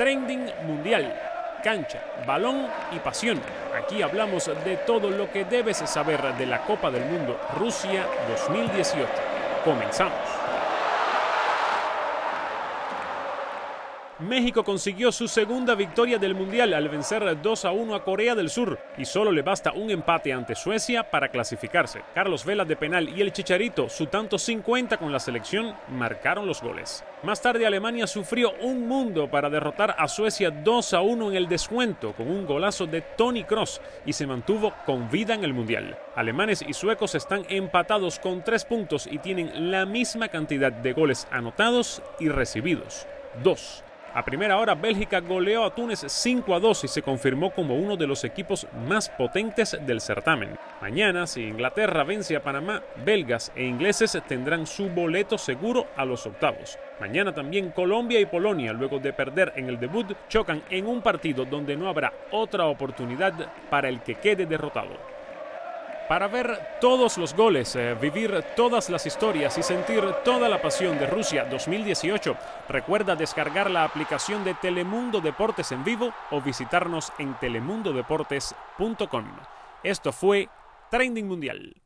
Trending Mundial. Cancha, balón y pasión. Aquí hablamos de todo lo que debes saber de la Copa del Mundo Rusia 2018. Comenzamos. México consiguió su segunda victoria del Mundial al vencer 2 a 1 a Corea del Sur y solo le basta un empate ante Suecia para clasificarse. Carlos Vela de penal y el Chicharito, su tanto 50 con la selección, marcaron los goles. Más tarde Alemania sufrió un mundo para derrotar a Suecia 2 a 1 en el descuento con un golazo de Tony Cross y se mantuvo con vida en el Mundial. Alemanes y suecos están empatados con 3 puntos y tienen la misma cantidad de goles anotados y recibidos. 2. A primera hora, Bélgica goleó a Túnez 5 a 2 y se confirmó como uno de los equipos más potentes del certamen. Mañana, si Inglaterra vence a Panamá, belgas e ingleses tendrán su boleto seguro a los octavos. Mañana también Colombia y Polonia, luego de perder en el debut, chocan en un partido donde no habrá otra oportunidad para el que quede derrotado. Para ver todos los goles, eh, vivir todas las historias y sentir toda la pasión de Rusia 2018, recuerda descargar la aplicación de Telemundo Deportes en vivo o visitarnos en telemundodeportes.com. Esto fue Trending Mundial.